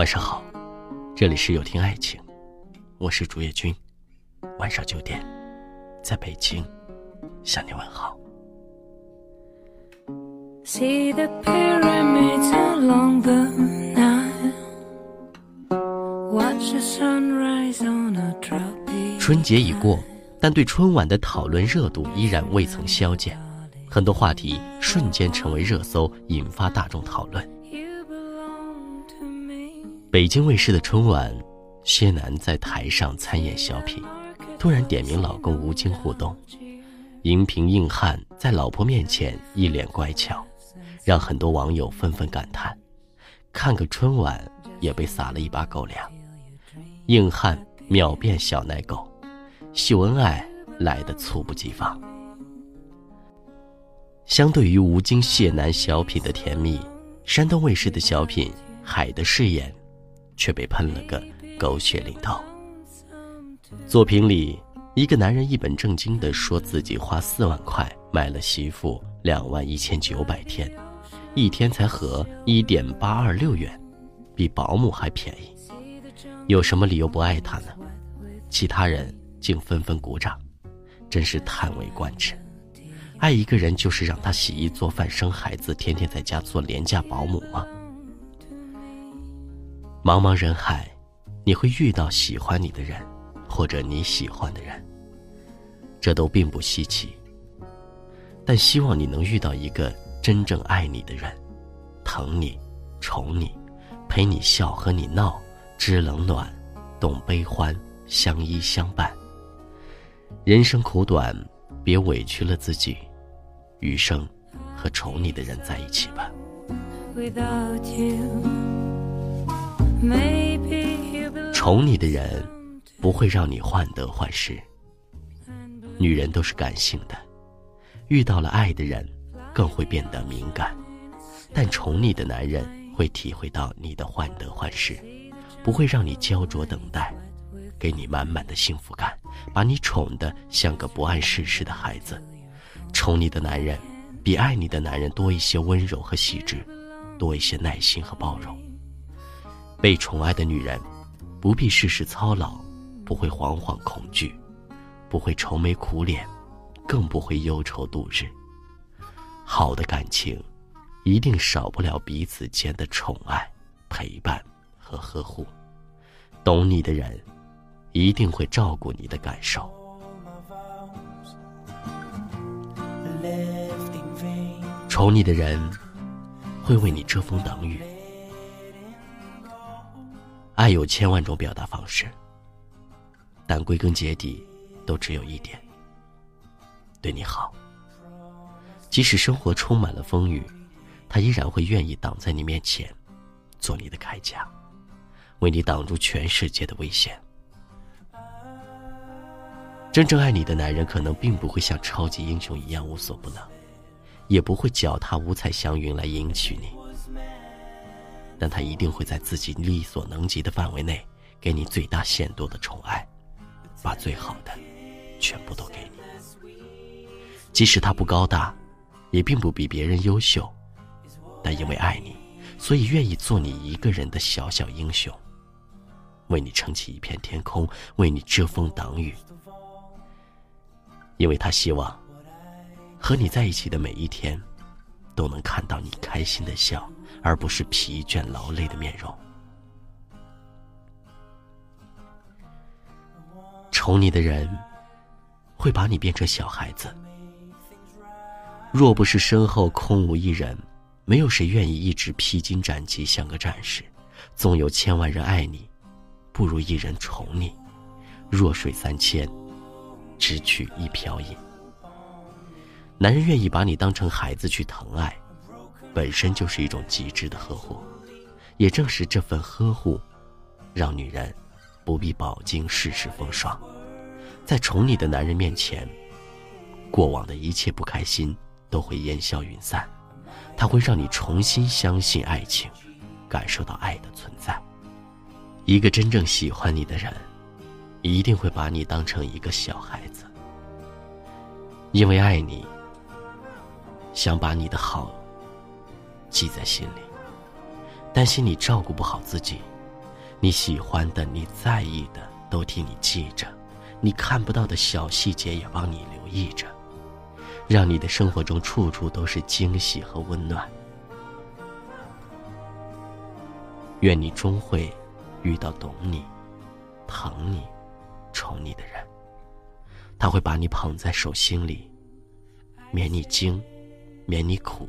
晚上好，这里是有听爱情，我是竹叶君。晚上九点，在北京向你问好。春节已过，但对春晚的讨论热度依然未曾消减，很多话题瞬间成为热搜，引发大众讨论。北京卫视的春晚，谢楠在台上参演小品，突然点名老公吴京互动，荧屏硬汉在老婆面前一脸乖巧，让很多网友纷纷感叹：看个春晚也被撒了一把狗粮。硬汉秒变小奶狗，秀恩爱来得猝不及防。相对于吴京谢楠小品的甜蜜，山东卫视的小品《海的誓言》。却被喷了个狗血淋头。作品里，一个男人一本正经地说自己花四万块买了媳妇两万一千九百天，一天才合一点八二六元，比保姆还便宜。有什么理由不爱他呢？其他人竟纷纷鼓掌，真是叹为观止。爱一个人就是让他洗衣做饭生孩子，天天在家做廉价保姆吗？茫茫人海，你会遇到喜欢你的人，或者你喜欢的人。这都并不稀奇。但希望你能遇到一个真正爱你的人，疼你、宠你、陪你笑和你闹，知冷暖，懂悲欢，相依相伴。人生苦短，别委屈了自己，余生和宠你的人在一起吧。宠你的人，不会让你患得患失。女人都是感性的，遇到了爱的人，更会变得敏感。但宠你的男人会体会到你的患得患失，不会让你焦灼等待，给你满满的幸福感，把你宠得像个不谙世事的孩子。宠你的男人，比爱你的男人多一些温柔和细致，多一些耐心和包容。被宠爱的女人，不必事事操劳，不会惶惶恐惧，不会愁眉苦脸，更不会忧愁度日。好的感情，一定少不了彼此间的宠爱、陪伴和呵护。懂你的人，一定会照顾你的感受。宠你的人，会为你遮风挡雨。爱有千万种表达方式，但归根结底，都只有一点：对你好。即使生活充满了风雨，他依然会愿意挡在你面前，做你的铠甲，为你挡住全世界的危险。真正爱你的男人，可能并不会像超级英雄一样无所不能，也不会脚踏五彩祥云来迎娶你。但他一定会在自己力所能及的范围内，给你最大限度的宠爱，把最好的全部都给你。即使他不高大，也并不比别人优秀，但因为爱你，所以愿意做你一个人的小小英雄，为你撑起一片天空，为你遮风挡雨。因为他希望和你在一起的每一天，都能看到你开心的笑。而不是疲倦劳累的面容。宠你的人，会把你变成小孩子。若不是身后空无一人，没有谁愿意一直披荆斩棘像个战士。纵有千万人爱你，不如一人宠你。弱水三千，只取一瓢饮。男人愿意把你当成孩子去疼爱。本身就是一种极致的呵护，也正是这份呵护，让女人不必饱经世事风霜，在宠你的男人面前，过往的一切不开心都会烟消云散，他会让你重新相信爱情，感受到爱的存在。一个真正喜欢你的人，一定会把你当成一个小孩子，因为爱你，想把你的好。记在心里，担心你照顾不好自己，你喜欢的、你在意的，都替你记着；你看不到的小细节，也帮你留意着，让你的生活中处处都是惊喜和温暖。愿你终会遇到懂你、疼你、宠你的人，他会把你捧在手心里，免你惊，免你苦，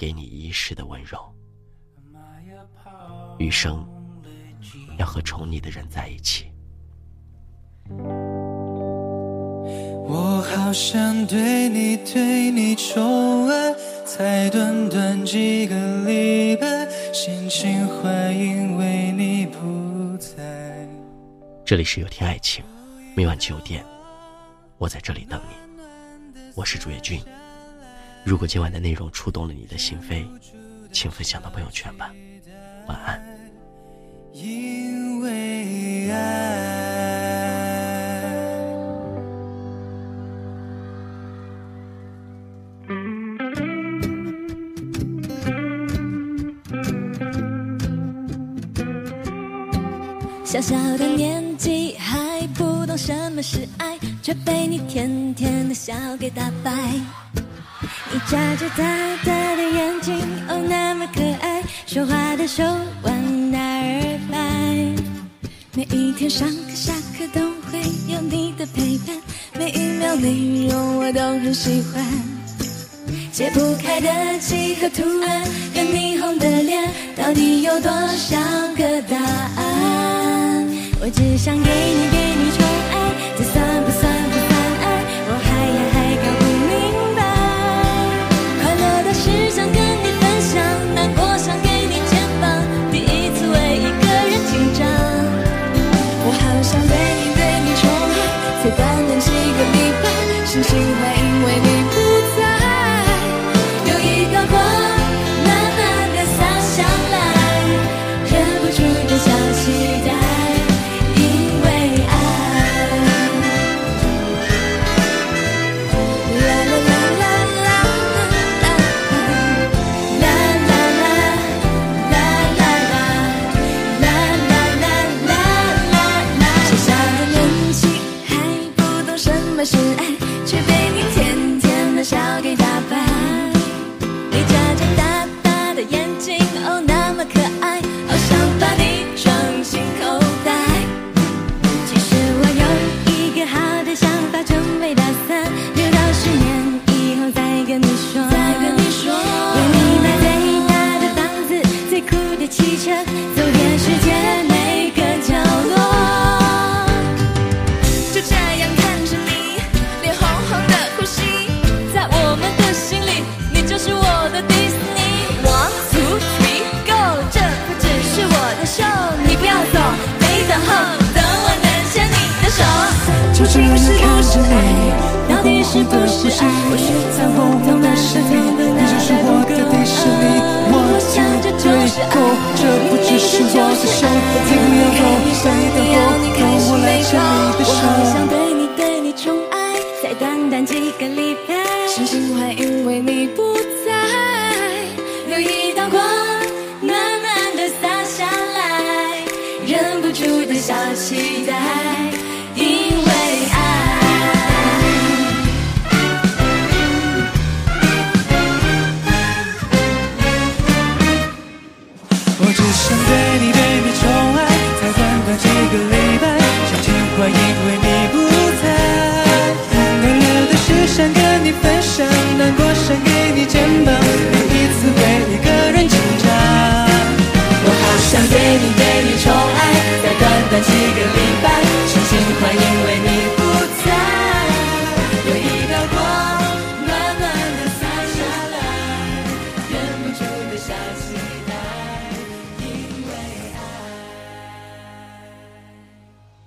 给你一世的温柔。余生要和宠你的人在一起。我好想对你对你宠爱，才短短几个礼拜。心情坏因为你不在。这里是有天爱情，每晚九点，我在这里等你。我是朱月俊。如果今晚的内容触动了你的心扉，请分享到朋友圈吧。晚安。因为爱。小小的年纪还不懂什么是爱，却被你甜甜的笑给打败。你眨着大大的眼睛，哦那么可爱，说话的手往哪儿摆？每一天上课下课都会有你的陪伴，每一秒内容我都很喜欢。解不开的几何图案，跟你红的脸，到底有多少个答案？我只想给你，给你是不是爱？我是在红红的身体，你就是我的迪士尼。我想这就是爱，这不只是我的手，你不要走，等你等候，让我来牵你的手。我好想对你对你宠爱，才短短几个礼拜，星星会因为你不在，有一道光想对你的